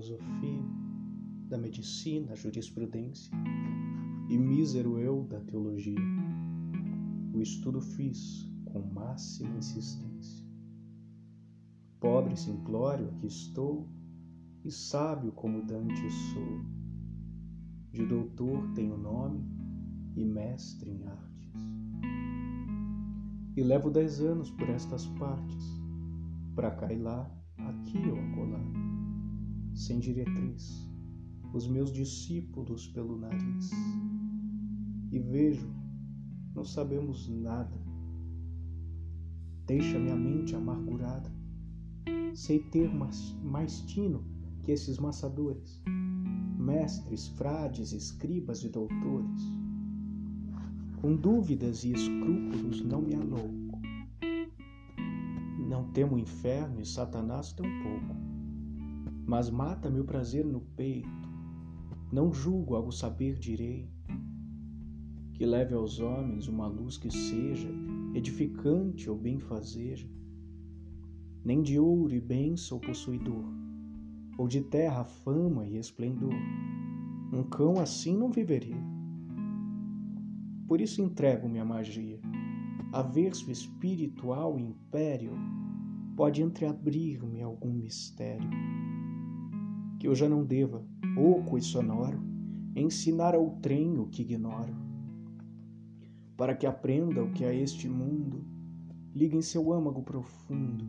filosofia, da medicina, jurisprudência, e mísero eu da teologia. O estudo fiz com máxima insistência. Pobre simplório aqui estou, e sábio como Dante sou. De doutor tenho nome e mestre em artes. E levo dez anos por estas partes, para cá e lá, aqui ou acolá, sem diretriz, os meus discípulos pelo nariz. E vejo, não sabemos nada. Deixa minha mente amargurada. Sei ter mais, tino que esses maçadores, mestres, frades, escribas e doutores. Com dúvidas e escrúpulos não me alouco. Não temo o inferno e Satanás tampouco. Mas mata meu prazer no peito. Não julgo algo saber direito. Que leve aos homens uma luz que seja edificante ou benfazeja. Nem de ouro e bem possuidor ou de terra fama e esplendor. Um cão assim não viveria. Por isso entrego-me à magia. Averso espiritual império pode entreabrir-me algum mistério que eu já não deva, oco e sonoro, ensinar ao trem o que ignoro, para que aprenda o que a este mundo liga em seu âmago profundo,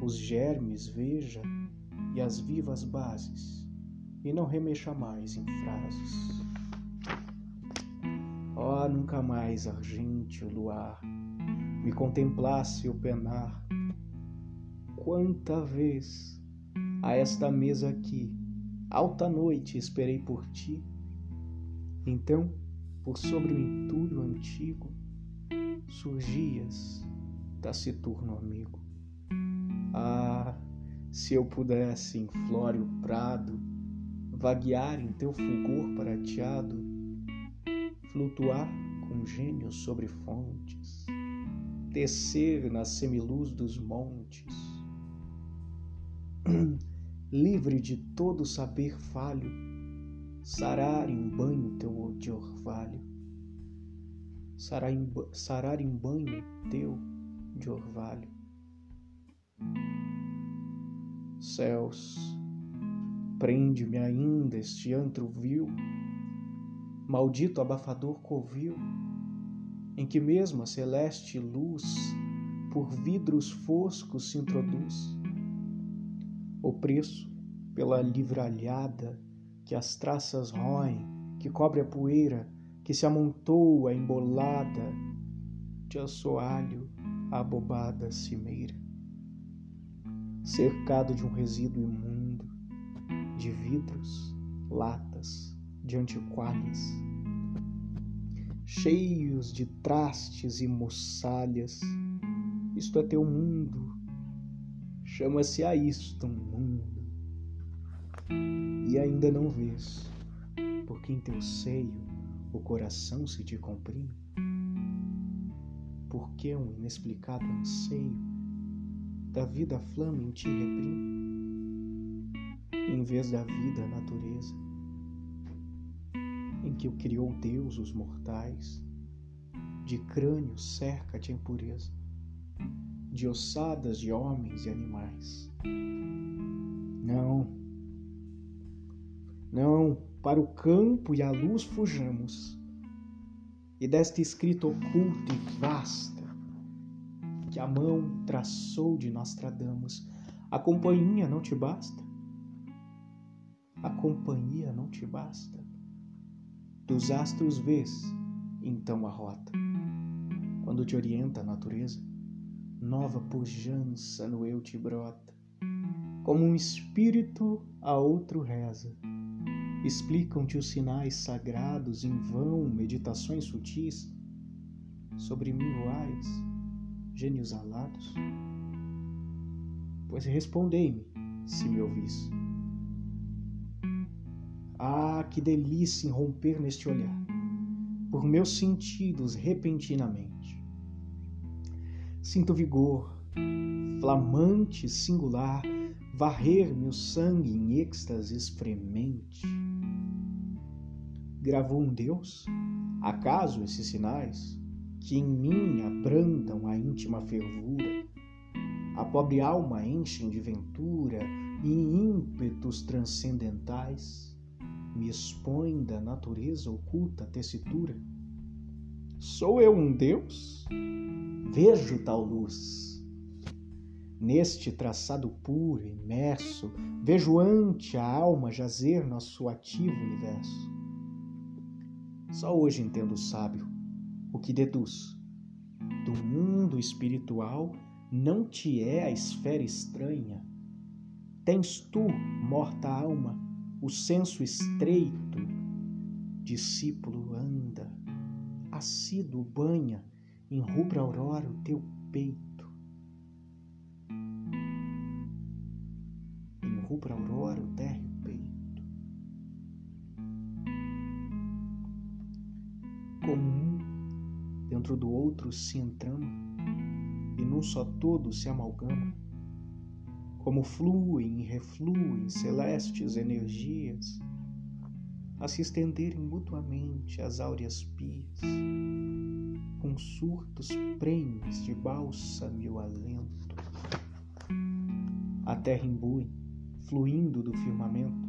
os germes veja e as vivas bases, e não remexa mais em frases. Oh, nunca mais argente luar me contemplasse o penar. Quanta vez a esta mesa aqui, alta noite, esperei por ti. Então, por sobre o entulho antigo, surgias, taciturno amigo. Ah, se eu pudesse, em flóreo prado, vaguear em teu fulgor prateado, flutuar com gênio sobre fontes, tecer na semiluz dos montes, livre de todo saber falho, sarar em banho teu de orvalho, sarar em, sarar em banho teu de orvalho Céus, prende-me ainda este antro vil, maldito abafador covil, em que mesmo a celeste luz por vidros foscos se introduz. O preço pela livralhada que as traças roem, que cobre a poeira, que se amontoa embolada de assoalho a bobada cimeira cercado de um resíduo imundo, de vidros, latas, de antiquárias, cheios de trastes e moçalhas. Isto é teu mundo, chama-se a isto mundo. E ainda não vês, porque em teu seio o coração se te comprime, porque um inexplicado anseio da vida flama em ti reprime, em vez da vida a natureza, em que o criou Deus os mortais, de crânio cerca-te impureza, de ossadas de homens e animais. Não, não, para o campo e a luz fujamos, e desta escrita oculta e vasta, que a mão traçou de Nostradamus. A companhia não te basta? A companhia não te basta? Dos astros vês, então a rota. Quando te orienta a natureza, nova pujança no eu te brota. Como um espírito a outro reza. Explicam-te os sinais sagrados em vão, meditações sutis sobre mil luares gênios alados? Pois respondei-me, se me ouvis. Ah, que delícia em romper neste olhar, por meus sentidos repentinamente. Sinto vigor, flamante, singular, varrer-me o sangue em êxtases fremente. Gravou um Deus? Acaso esses sinais que em mim abrandam a íntima fervura, a pobre alma enchem de ventura e ímpetos transcendentais, me expõem da natureza oculta tessitura? Sou eu um Deus? Vejo tal luz. Neste traçado puro, imerso, vejo ante a alma jazer nosso ativo universo. Só hoje entendo sábio o que deduz. Do mundo espiritual não te é a esfera estranha. Tens tu, morta alma, o senso estreito. Discípulo anda, assíduo banha em rubra aurora o teu peito. Em rubra aurora o térreo peito. Como um dentro do outro se entrama e num só todo se amalgama. Como fluem e refluem celestes energias a se estenderem mutuamente as áureas pias, com surtos prenhes de bálsamo e o alento. A terra imbui, fluindo do firmamento,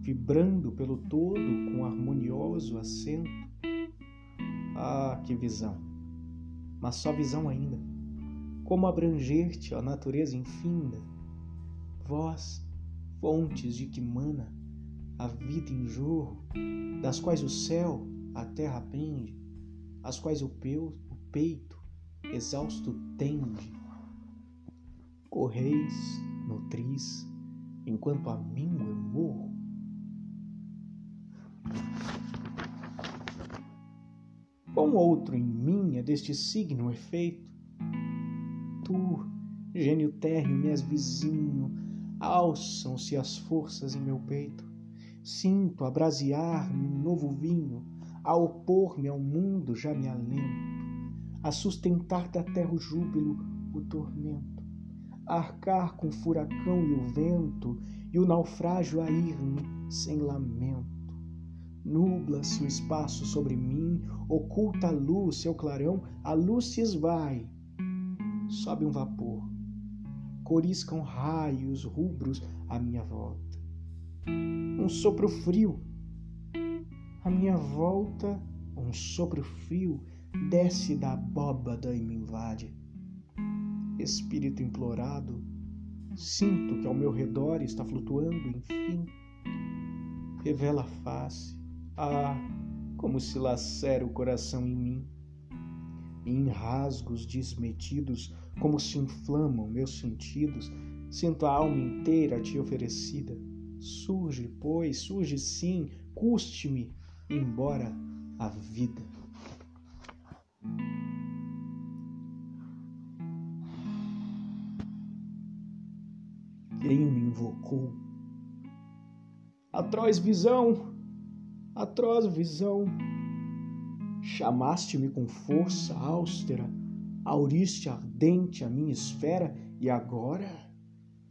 vibrando pelo todo com harmonioso acento. Ah, que visão! Mas só visão ainda. Como abranger-te, a natureza infinda, vós, fontes de que mana a vida em jorro, das quais o céu, a terra pende, as quais o, peu, o peito, exausto, tende. Correis, nutris, enquanto a mim eu morro. Com outro em mim é deste signo efeito. Tu, gênio térreo, me és vizinho, alçam-se as forças em meu peito Sinto abrasear-me um novo vinho, a opor-me ao mundo já me alento, a sustentar da terra o júbilo, o tormento, a arcar com o furacão e o vento, e o naufrágio a ir-me sem lamento. Nubla-se o espaço sobre mim, oculta a luz, seu clarão, a luz se esvai. Sobe um vapor, coriscam raios rubros à minha volta um sopro frio. À minha volta, um sopro frio desce da abóbada e me invade. Espírito implorado, sinto que ao meu redor está flutuando, enfim. Revela a face, ah, como se lacera o coração em mim. E em rasgos desmedidos, como se inflamam meus sentidos, sinto a alma inteira ti oferecida Surge, pois, surge sim, custe-me embora a vida. Quem me invocou? Atroz visão, atroz visão. Chamaste-me com força austera, auriste ardente a minha esfera, e agora?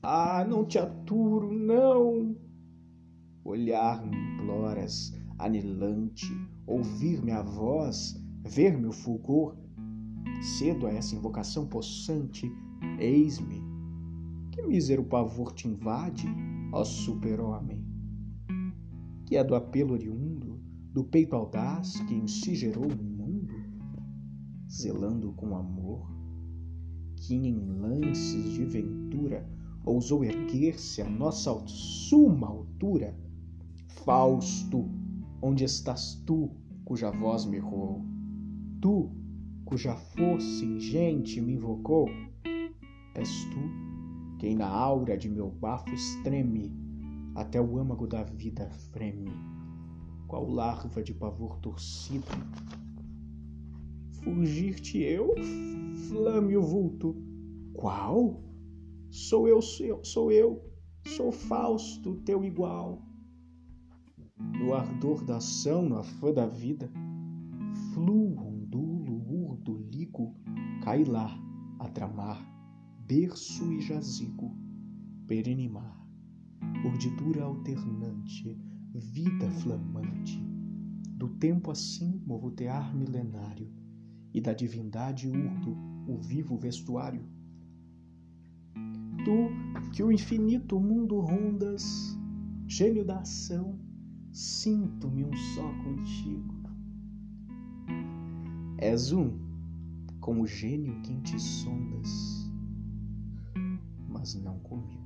Ah, não te aturo, não! Olhar-me imploras, anelante, ouvir-me a voz, ver-me o fulgor. Cedo a essa invocação possante, eis-me. Que mísero pavor te invade, ó super-homem? Que é do apelo oriundo, do peito audaz que em si gerou um mundo, zelando com amor, que em lances de ventura ousou erguer-se a nossa suma altura Fausto, onde estás tu, cuja voz me roou? Tu, cuja força ingente me invocou? És tu quem na aura de meu bafo estreme, até o âmago da vida freme, qual larva de pavor torcido. Fugir-te eu, flame o vulto. Qual? Sou eu, sou eu, sou Fausto, teu igual no ardor da ação, no afã da vida, fluo, ondulo, urdo, ligo, cai lá a tramar, berço e jazigo, perene mar, urdidura alternante, vida flamante, do tempo assim movotear milenário, e da divindade urdo o vivo vestuário. Tu que o infinito mundo rondas, gênio da ação, sinto-me um só contigo. És um, como gênio que ti sondas, mas não comigo.